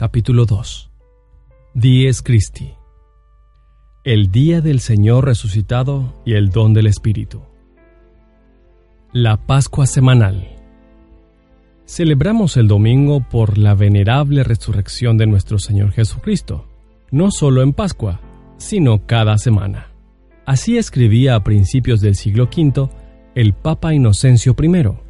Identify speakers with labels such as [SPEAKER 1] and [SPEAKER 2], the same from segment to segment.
[SPEAKER 1] Capítulo 2 Dies Christi. El Día del Señor resucitado y el don del Espíritu. La Pascua Semanal. Celebramos el domingo por la venerable resurrección de nuestro Señor Jesucristo, no solo en Pascua, sino cada semana. Así escribía a principios del siglo V el Papa Inocencio I,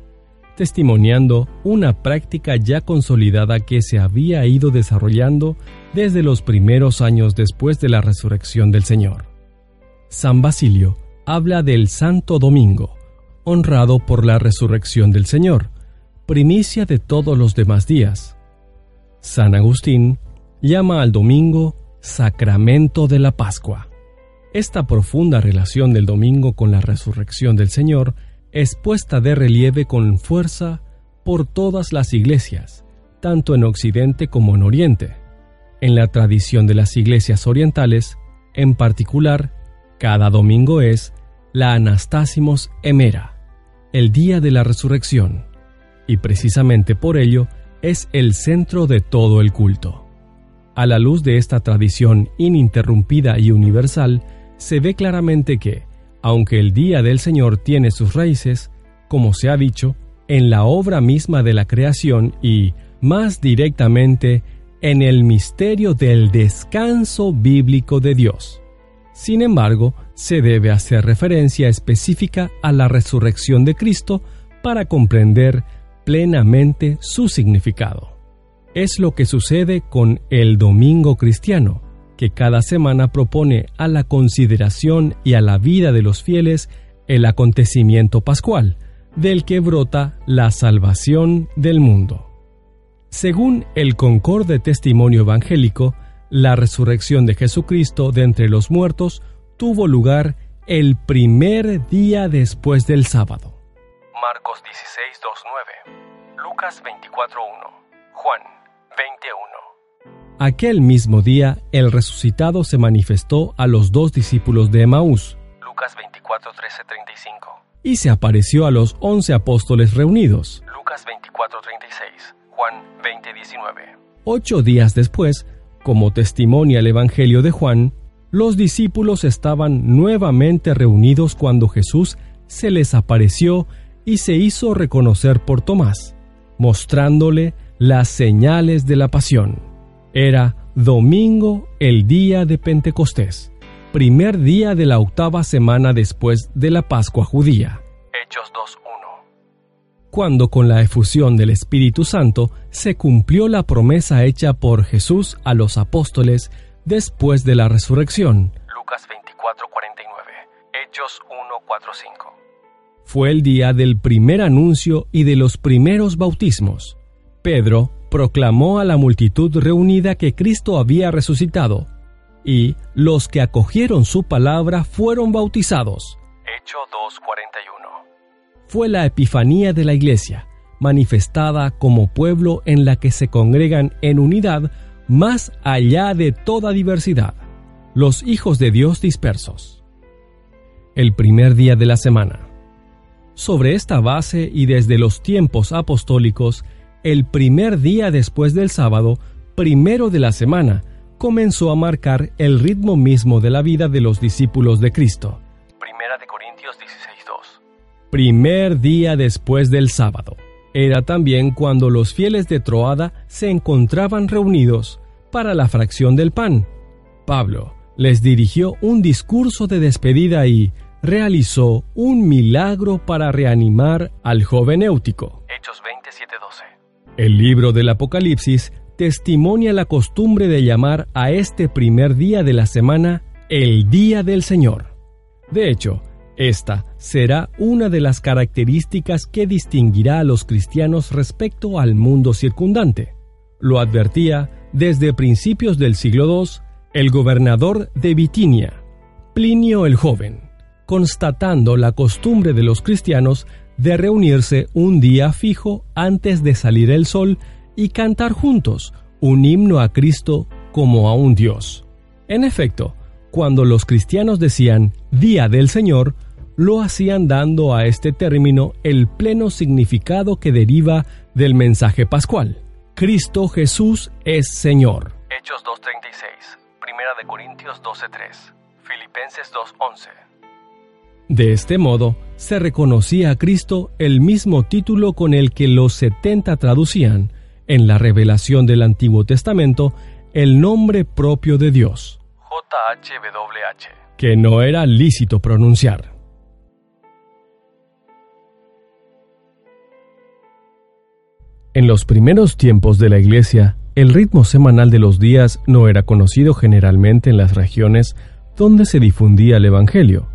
[SPEAKER 1] testimoniando una práctica ya consolidada que se había ido desarrollando desde los primeros años después de la resurrección del Señor. San Basilio habla del Santo Domingo, honrado por la resurrección del Señor, primicia de todos los demás días. San Agustín llama al domingo sacramento de la Pascua. Esta profunda relación del domingo con la resurrección del Señor es puesta de relieve con fuerza por todas las iglesias, tanto en Occidente como en Oriente. En la tradición de las iglesias orientales, en particular, cada domingo es la Anastasimos Emera, el día de la resurrección y precisamente por ello es el centro de todo el culto. A la luz de esta tradición ininterrumpida y universal, se ve claramente que, aunque el Día del Señor tiene sus raíces, como se ha dicho, en la obra misma de la creación y, más directamente, en el misterio del descanso bíblico de Dios. Sin embargo, se debe hacer referencia específica a la resurrección de Cristo para comprender plenamente su significado. Es lo que sucede con el Domingo Cristiano, que cada semana propone a la consideración y a la vida de los fieles el acontecimiento pascual, del que brota la salvación del mundo. Según el concorde testimonio evangélico, la resurrección de Jesucristo de entre los muertos tuvo lugar el primer día después del sábado.
[SPEAKER 2] Marcos 16:29, Lucas 24:1, Juan 21.
[SPEAKER 1] Aquel mismo día, el resucitado se manifestó a los dos discípulos de Emaús,
[SPEAKER 2] Lucas 24:13-35,
[SPEAKER 1] y se apareció a los once apóstoles reunidos,
[SPEAKER 2] Lucas 24:36, Juan 20:19.
[SPEAKER 1] Ocho días después, como testimonia el Evangelio de Juan, los discípulos estaban nuevamente reunidos cuando Jesús se les apareció y se hizo reconocer por Tomás, mostrándole las señales de la pasión. Era domingo el día de Pentecostés, primer día de la octava semana después de la Pascua judía.
[SPEAKER 2] Hechos 2.1
[SPEAKER 1] Cuando con la efusión del Espíritu Santo se cumplió la promesa hecha por Jesús a los apóstoles después de la resurrección.
[SPEAKER 2] Lucas 24:49, Hechos 1:45
[SPEAKER 1] fue el día del primer anuncio y de los primeros bautismos. Pedro proclamó a la multitud reunida que Cristo había resucitado, y los que acogieron su palabra fueron bautizados.
[SPEAKER 2] Hecho 2.41
[SPEAKER 1] Fue la epifanía de la iglesia, manifestada como pueblo en la que se congregan en unidad más allá de toda diversidad, los hijos de Dios dispersos. El primer día de la semana. Sobre esta base y desde los tiempos apostólicos, el primer día después del sábado, primero de la semana, comenzó a marcar el ritmo mismo de la vida de los discípulos de Cristo.
[SPEAKER 2] Primera de Corintios 16:2
[SPEAKER 1] Primer día después del sábado. era también cuando los fieles de Troada se encontraban reunidos para la fracción del pan. Pablo les dirigió un discurso de despedida y realizó un milagro para reanimar al joven Éutico.
[SPEAKER 2] Hechos 27:12.
[SPEAKER 1] El libro del Apocalipsis testimonia la costumbre de llamar a este primer día de la semana el Día del Señor. De hecho, esta será una de las características que distinguirá a los cristianos respecto al mundo circundante. Lo advertía desde principios del siglo II el gobernador de Bitinia, Plinio el Joven, constatando la costumbre de los cristianos de reunirse un día fijo antes de salir el sol y cantar juntos un himno a Cristo como a un Dios. En efecto, cuando los cristianos decían Día del Señor, lo hacían dando a este término el pleno significado que deriva del mensaje pascual. Cristo Jesús es Señor.
[SPEAKER 2] Hechos 2:36. Primera de Corintios 12:3. Filipenses 2:11.
[SPEAKER 1] De este modo, se reconocía a Cristo el mismo título con el que los setenta traducían, en la revelación del Antiguo Testamento, el nombre propio de Dios,
[SPEAKER 2] JHWH.
[SPEAKER 1] que no era lícito pronunciar. En los primeros tiempos de la Iglesia, el ritmo semanal de los días no era conocido generalmente en las regiones donde se difundía el Evangelio,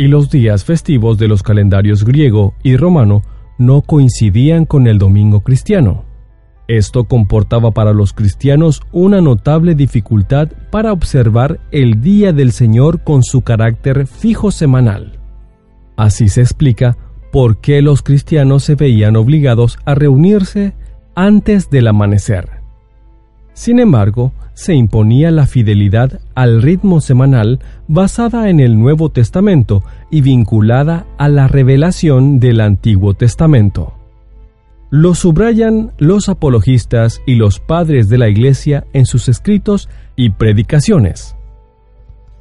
[SPEAKER 1] y los días festivos de los calendarios griego y romano no coincidían con el domingo cristiano. Esto comportaba para los cristianos una notable dificultad para observar el día del Señor con su carácter fijo semanal. Así se explica por qué los cristianos se veían obligados a reunirse antes del amanecer. Sin embargo, se imponía la fidelidad al ritmo semanal basada en el Nuevo Testamento y vinculada a la revelación del Antiguo Testamento. Lo subrayan los apologistas y los padres de la Iglesia en sus escritos y predicaciones.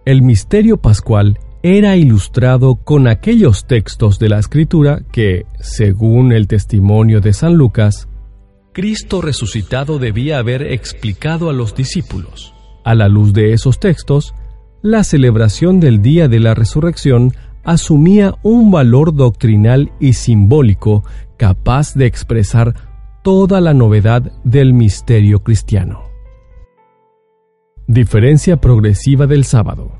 [SPEAKER 1] El misterio pascual era ilustrado con aquellos textos de la Escritura que, según el testimonio de San Lucas, Cristo resucitado debía haber explicado a los discípulos. A la luz de esos textos, la celebración del día de la resurrección asumía un valor doctrinal y simbólico capaz de expresar toda la novedad del misterio cristiano. Diferencia progresiva del sábado.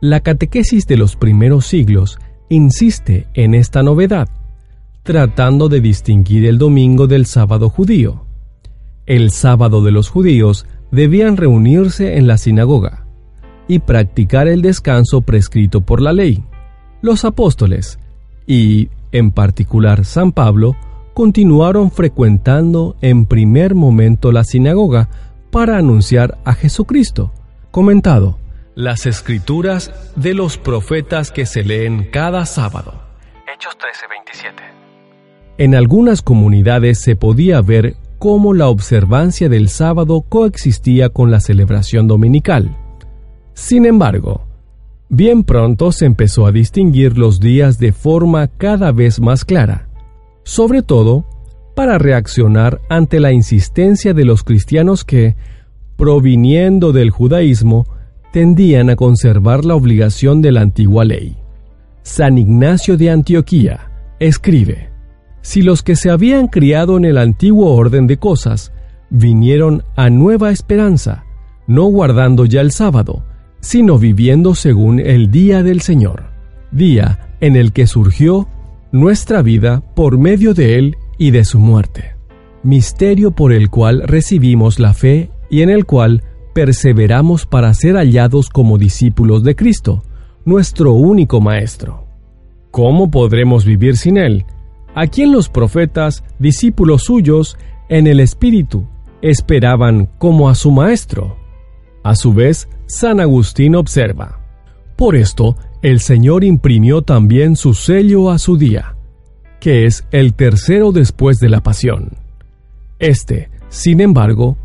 [SPEAKER 1] La catequesis de los primeros siglos insiste en esta novedad, tratando de distinguir el domingo del sábado judío. El sábado de los judíos debían reunirse en la sinagoga y practicar el descanso prescrito por la ley. Los apóstoles, y en particular San Pablo, continuaron frecuentando en primer momento la sinagoga para anunciar a Jesucristo, comentado las escrituras de los profetas que se leen cada sábado.
[SPEAKER 2] Hechos 13:27.
[SPEAKER 1] En algunas comunidades se podía ver cómo la observancia del sábado coexistía con la celebración dominical. Sin embargo, bien pronto se empezó a distinguir los días de forma cada vez más clara, sobre todo para reaccionar ante la insistencia de los cristianos que, proviniendo del judaísmo, tendían a conservar la obligación de la antigua ley. San Ignacio de Antioquía escribe, Si los que se habían criado en el antiguo orden de cosas vinieron a nueva esperanza, no guardando ya el sábado, sino viviendo según el día del Señor, día en el que surgió nuestra vida por medio de Él y de su muerte, misterio por el cual recibimos la fe y en el cual perseveramos para ser hallados como discípulos de Cristo, nuestro único Maestro. ¿Cómo podremos vivir sin Él? A quien los profetas, discípulos suyos, en el Espíritu, esperaban como a su Maestro. A su vez, San Agustín observa, Por esto, el Señor imprimió también su sello a su día, que es el tercero después de la pasión. Este, sin embargo,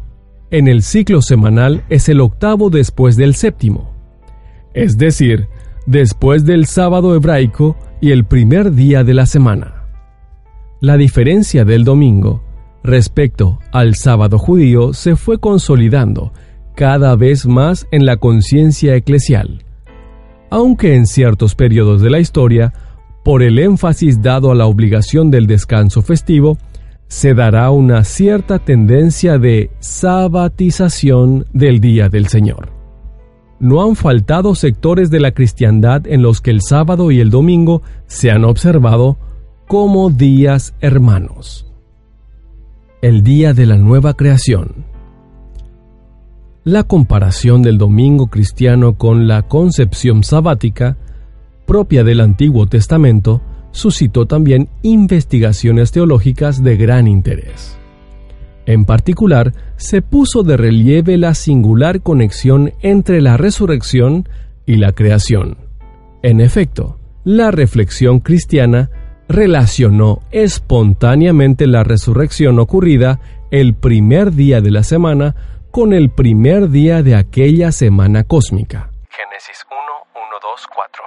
[SPEAKER 1] en el ciclo semanal es el octavo después del séptimo, es decir, después del sábado hebraico y el primer día de la semana. La diferencia del domingo respecto al sábado judío se fue consolidando cada vez más en la conciencia eclesial, aunque en ciertos periodos de la historia, por el énfasis dado a la obligación del descanso festivo, se dará una cierta tendencia de sabatización del Día del Señor. No han faltado sectores de la cristiandad en los que el sábado y el domingo se han observado como días hermanos. El día de la nueva creación. La comparación del domingo cristiano con la concepción sabática, propia del Antiguo Testamento, suscitó también investigaciones teológicas de gran interés. En particular, se puso de relieve la singular conexión entre la resurrección y la creación. En efecto, la reflexión cristiana relacionó espontáneamente la resurrección ocurrida el primer día de la semana con el primer día de aquella semana cósmica.
[SPEAKER 2] Génesis 1, 1, 2, 4.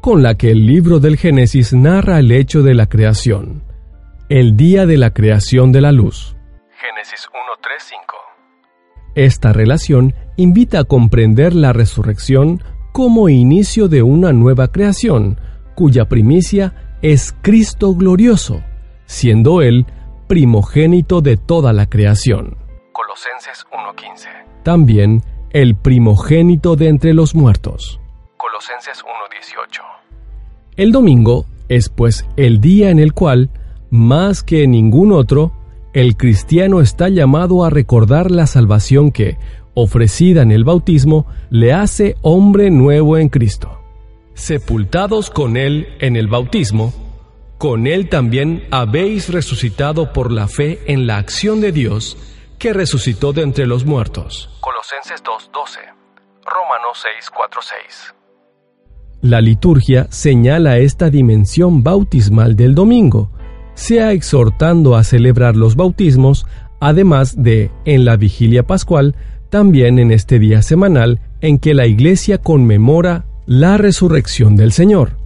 [SPEAKER 1] Con la que el libro del Génesis narra el hecho de la creación, el día de la creación de la luz.
[SPEAKER 2] Génesis 1, 3, 5.
[SPEAKER 1] Esta relación invita a comprender la resurrección como inicio de una nueva creación, cuya primicia es Cristo glorioso, siendo Él primogénito de toda la creación.
[SPEAKER 2] Colosenses 1:15.
[SPEAKER 1] También el primogénito de entre los muertos.
[SPEAKER 2] Colosenses 1:18.
[SPEAKER 1] El domingo es pues el día en el cual, más que en ningún otro, el cristiano está llamado a recordar la salvación que, ofrecida en el bautismo, le hace hombre nuevo en Cristo sepultados con Él en el bautismo, con Él también habéis resucitado por la fe en la acción de Dios que resucitó de entre los muertos.
[SPEAKER 2] Colosenses 2:12. Romanos 6:4-6.
[SPEAKER 1] La liturgia señala esta dimensión bautismal del domingo, sea exhortando a celebrar los bautismos, además de, en la vigilia pascual, también en este día semanal en que la Iglesia conmemora la resurrección del Señor,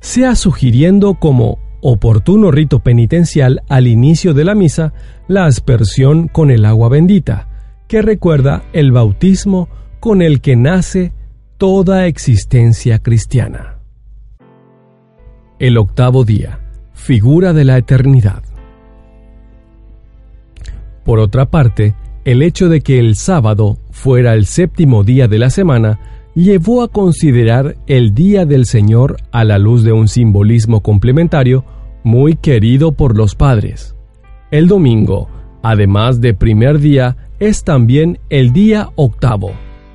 [SPEAKER 1] sea sugiriendo como oportuno rito penitencial al inicio de la misa la aspersión con el agua bendita, que recuerda el bautismo con el que nace toda existencia cristiana. El octavo día, figura de la eternidad. Por otra parte, el hecho de que el sábado fuera el séptimo día de la semana llevó a considerar el Día del Señor a la luz de un simbolismo complementario muy querido por los padres. El domingo, además de primer día, es también el día octavo,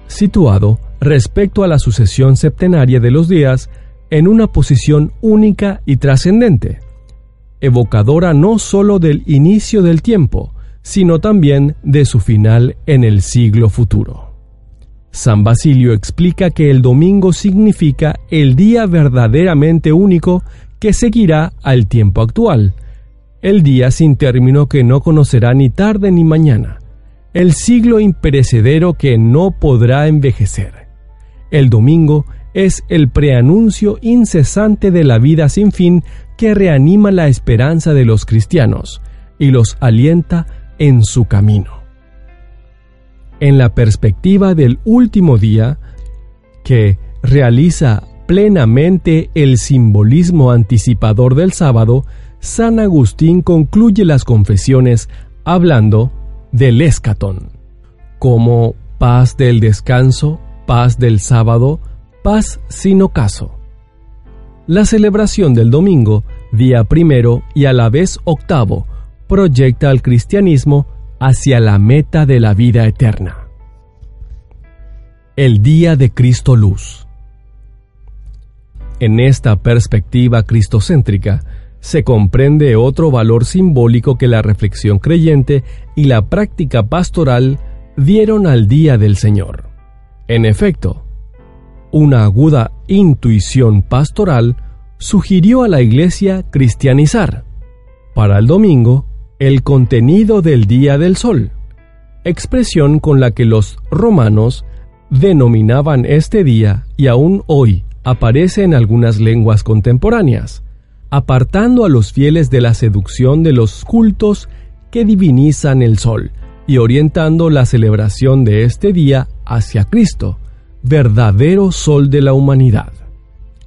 [SPEAKER 1] situado respecto a la sucesión septenaria de los días en una posición única y trascendente, evocadora no sólo del inicio del tiempo, sino también de su final en el siglo futuro. San Basilio explica que el domingo significa el día verdaderamente único que seguirá al tiempo actual, el día sin término que no conocerá ni tarde ni mañana, el siglo imperecedero que no podrá envejecer. El domingo es el preanuncio incesante de la vida sin fin que reanima la esperanza de los cristianos y los alienta en su camino en la perspectiva del último día que realiza plenamente el simbolismo anticipador del sábado, San Agustín concluye las confesiones hablando del escatón, como paz del descanso, paz del sábado, paz sin ocaso. La celebración del domingo, día primero y a la vez octavo, proyecta al cristianismo hacia la meta de la vida eterna. El día de Cristo Luz. En esta perspectiva cristocéntrica se comprende otro valor simbólico que la reflexión creyente y la práctica pastoral dieron al día del Señor. En efecto, una aguda intuición pastoral sugirió a la Iglesia cristianizar. Para el domingo, el contenido del día del sol, expresión con la que los romanos denominaban este día y aún hoy aparece en algunas lenguas contemporáneas, apartando a los fieles de la seducción de los cultos que divinizan el sol y orientando la celebración de este día hacia Cristo, verdadero sol de la humanidad.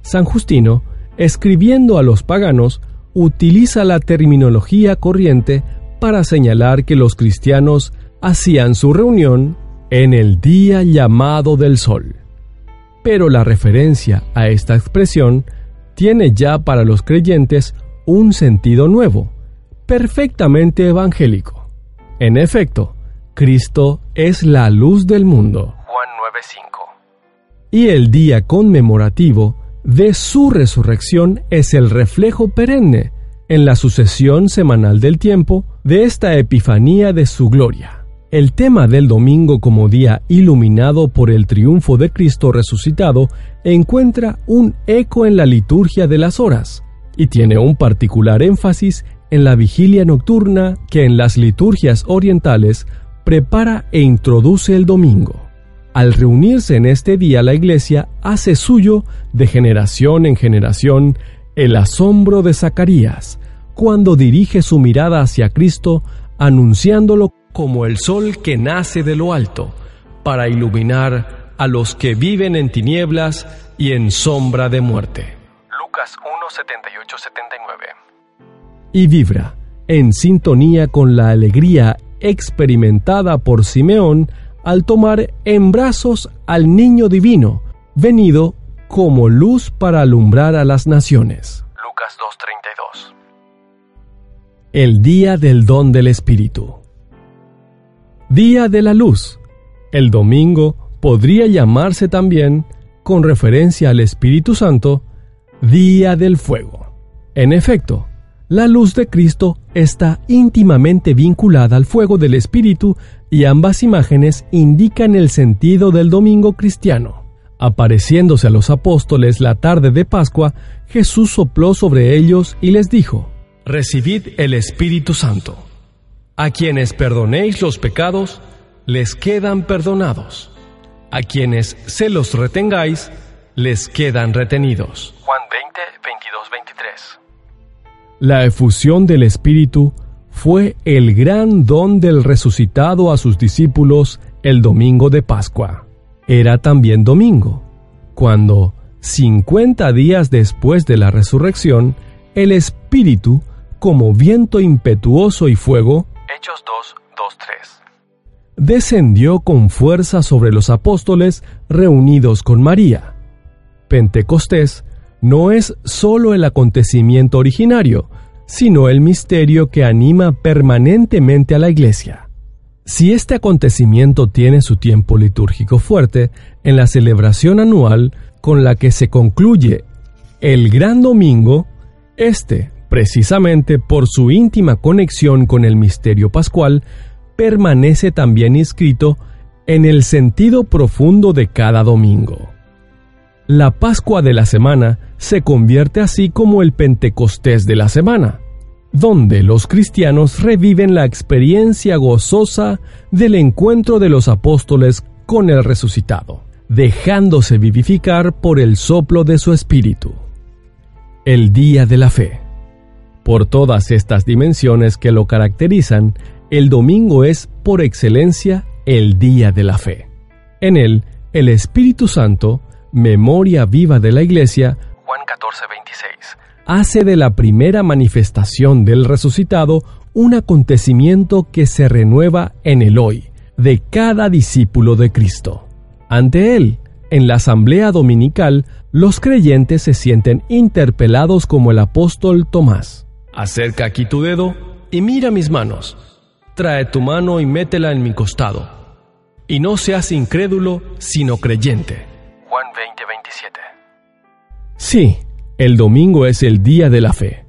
[SPEAKER 1] San Justino, escribiendo a los paganos, utiliza la terminología corriente para señalar que los cristianos hacían su reunión en el día llamado del sol. Pero la referencia a esta expresión tiene ya para los creyentes un sentido nuevo, perfectamente evangélico. En efecto, Cristo es la luz del mundo.
[SPEAKER 2] Juan 9:5.
[SPEAKER 1] Y el día conmemorativo de su resurrección es el reflejo perenne en la sucesión semanal del tiempo de esta epifanía de su gloria. El tema del domingo como día iluminado por el triunfo de Cristo resucitado encuentra un eco en la liturgia de las horas y tiene un particular énfasis en la vigilia nocturna que en las liturgias orientales prepara e introduce el domingo. Al reunirse en este día la Iglesia hace suyo de generación en generación el asombro de Zacarías, cuando dirige su mirada hacia Cristo, anunciándolo como el sol que nace de lo alto, para iluminar a los que viven en tinieblas y en sombra de muerte.
[SPEAKER 2] Lucas 1:78-79.
[SPEAKER 1] Y vibra, en sintonía con la alegría experimentada por Simeón al tomar en brazos al niño divino, venido como luz para alumbrar a las naciones.
[SPEAKER 2] Lucas 2:32.
[SPEAKER 1] El día del don del Espíritu. Día de la luz. El domingo podría llamarse también, con referencia al Espíritu Santo, Día del Fuego. En efecto, la luz de Cristo está íntimamente vinculada al fuego del Espíritu y ambas imágenes indican el sentido del domingo cristiano. Apareciéndose a los apóstoles la tarde de Pascua, Jesús sopló sobre ellos y les dijo, Recibid el Espíritu Santo. A quienes perdonéis los pecados, les quedan perdonados. A quienes se los retengáis, les quedan retenidos.
[SPEAKER 2] Juan 20, 22, 23.
[SPEAKER 1] La efusión del Espíritu fue el gran don del resucitado a sus discípulos el domingo de Pascua. Era también domingo, cuando, cincuenta días después de la resurrección, el Espíritu, como viento impetuoso y fuego,
[SPEAKER 2] Hechos 2, 2, 3.
[SPEAKER 1] descendió con fuerza sobre los apóstoles reunidos con María. Pentecostés no es sólo el acontecimiento originario, sino el misterio que anima permanentemente a la Iglesia. Si este acontecimiento tiene su tiempo litúrgico fuerte en la celebración anual con la que se concluye el Gran Domingo, este, precisamente por su íntima conexión con el misterio pascual, permanece también inscrito en el sentido profundo de cada domingo. La Pascua de la semana se convierte así como el Pentecostés de la semana, donde los cristianos reviven la experiencia gozosa del encuentro de los apóstoles con el resucitado, dejándose vivificar por el soplo de su espíritu. El Día de la Fe. Por todas estas dimensiones que lo caracterizan, el domingo es, por excelencia, el Día de la Fe. En él, el Espíritu Santo, memoria viva de la Iglesia,
[SPEAKER 2] Juan 14, 26.
[SPEAKER 1] hace de la primera manifestación del resucitado un acontecimiento que se renueva en el hoy de cada discípulo de Cristo. Ante él, en la asamblea dominical, los creyentes se sienten interpelados como el apóstol Tomás. Acerca aquí tu dedo y mira mis manos. Trae tu mano y métela en mi costado. Y no seas incrédulo, sino creyente.
[SPEAKER 2] Juan 20, 27.
[SPEAKER 1] Sí, el domingo es el día de la fe.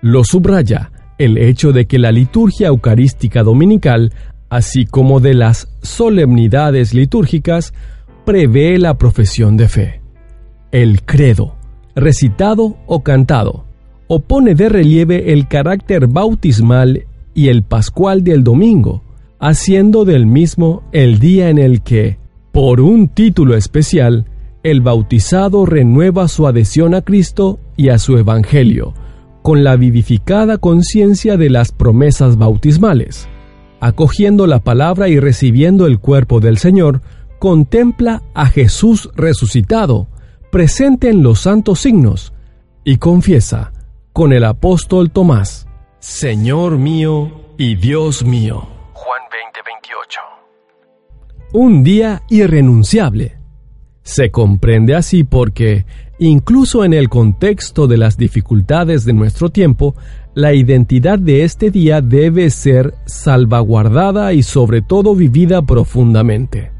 [SPEAKER 1] Lo subraya el hecho de que la liturgia eucarística dominical, así como de las solemnidades litúrgicas, prevé la profesión de fe. El credo, recitado o cantado, opone de relieve el carácter bautismal y el pascual del domingo, haciendo del mismo el día en el que, por un título especial, el bautizado renueva su adhesión a Cristo y a su Evangelio, con la vivificada conciencia de las promesas bautismales. Acogiendo la palabra y recibiendo el cuerpo del Señor, contempla a Jesús resucitado, presente en los santos signos, y confiesa con el apóstol Tomás, Señor mío y Dios mío.
[SPEAKER 2] Juan 20:28.
[SPEAKER 1] Un día irrenunciable. Se comprende así porque, incluso en el contexto de las dificultades de nuestro tiempo, la identidad de este día debe ser salvaguardada y sobre todo vivida profundamente.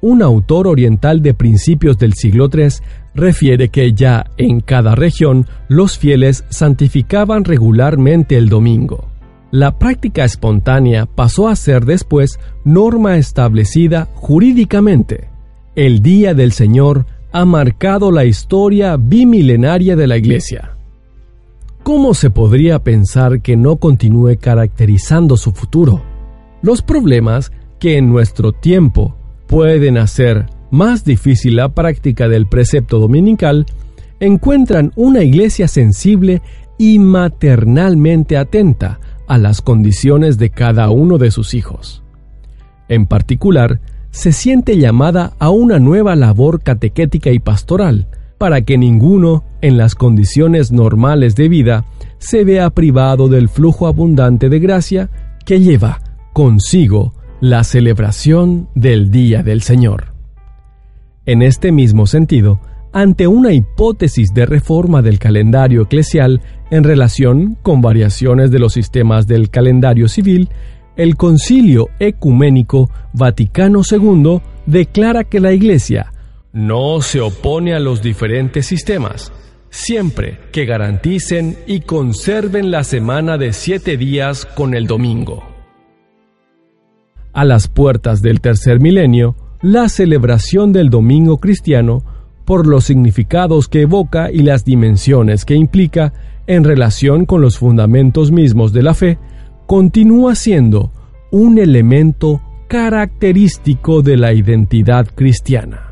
[SPEAKER 1] Un autor oriental de principios del siglo III refiere que ya en cada región los fieles santificaban regularmente el domingo. La práctica espontánea pasó a ser después norma establecida jurídicamente. El Día del Señor ha marcado la historia bimilenaria de la Iglesia. ¿Cómo se podría pensar que no continúe caracterizando su futuro? Los problemas que en nuestro tiempo pueden hacer más difícil la práctica del precepto dominical encuentran una iglesia sensible y maternalmente atenta a las condiciones de cada uno de sus hijos. En particular, se siente llamada a una nueva labor catequética y pastoral, para que ninguno, en las condiciones normales de vida, se vea privado del flujo abundante de gracia que lleva consigo la celebración del Día del Señor. En este mismo sentido, ante una hipótesis de reforma del calendario eclesial en relación con variaciones de los sistemas del calendario civil, el Concilio Ecuménico Vaticano II declara que la Iglesia no se opone a los diferentes sistemas, siempre que garanticen y conserven la semana de siete días con el domingo. A las puertas del tercer milenio, la celebración del domingo cristiano, por los significados que evoca y las dimensiones que implica en relación con los fundamentos mismos de la fe, continúa siendo un elemento característico de la identidad cristiana.